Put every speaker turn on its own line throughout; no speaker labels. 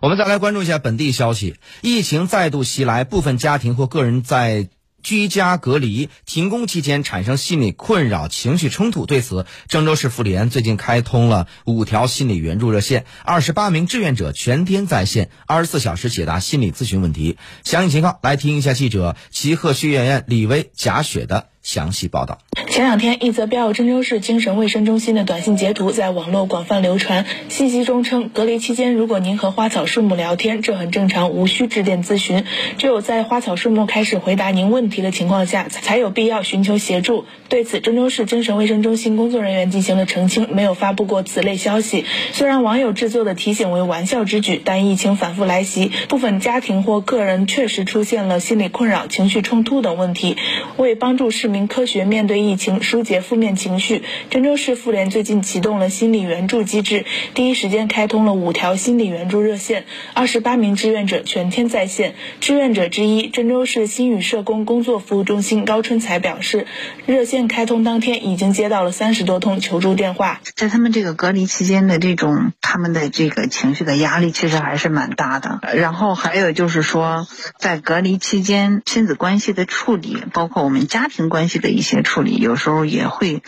我们再来关注一下本地消息，疫情再度袭来，部分家庭或个人在。居家隔离停工期间产生心理困扰、情绪冲突，对此，郑州市妇联最近开通了五条心理援助热线，二十八名志愿者全天在线，二十四小时解答心理咨询问题。详细情况，来听一下记者齐鹤学院李薇、贾雪的。详细报道。
前两天，一则标有郑州市精神卫生中心的短信截图在网络广泛流传。信息中称，隔离期间，如果您和花草树木聊天，这很正常，无需致电咨询。只有在花草树木开始回答您问题的情况下，才有必要寻求协助。对此，郑州市精神卫生中心工作人员进行了澄清，没有发布过此类消息。虽然网友制作的提醒为玩笑之举，但疫情反复来袭，部分家庭或个人确实出现了心理困扰、情绪冲突等问题。为帮助市民科学面对疫情，疏解负面情绪，郑州市妇联最近启动了心理援助机制，第一时间开通了五条心理援助热线，二十八名志愿者全天在线。志愿者之一，郑州市心语社工工作服务中心高春才表示，热线开通当天已经接到了三十多通求助电话。
在他们这个隔离期间的这种他们的这个情绪的压力，其实还是蛮大的。然后还有就是说，在隔离期间亲子关系的处理，包括我们家庭关。系的一些处理，有有时候也会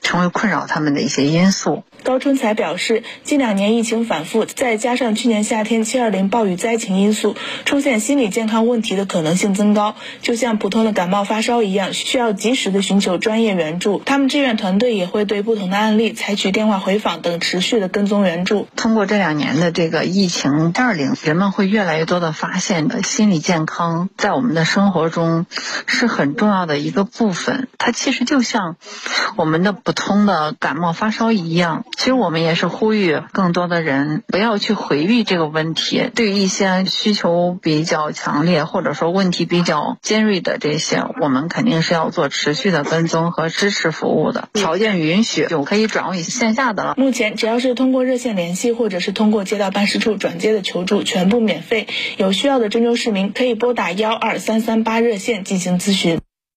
成为困扰他们的一些因素。
高春才表示，近两年疫情反复，再加上去年夏天七二零暴雨灾情因素，出现心理健康问题的可能性增高，就像普通的感冒发烧一样，需要及时的寻求专业援助。他们志愿团队也会对不同的案例采取电话回访等持续的跟踪援助。
通过这两年的这个疫情二零，人们会越来越多的发现，心理健康在我们的生活中是很重要的一个部分。它其实就像我们的普通的感冒发烧一样。其实我们也是呼吁更多的人不要去回避这个问题。对于一些需求比较强烈或者说问题比较尖锐的这些，我们肯定是要做持续的跟踪和支持服务的。条件允许就可以转为线下的了。
目前只要是通过热线联系或者是通过街道办事处转接的求助，全部免费。有需要的郑州市民可以拨打幺二三三八热线进行咨询。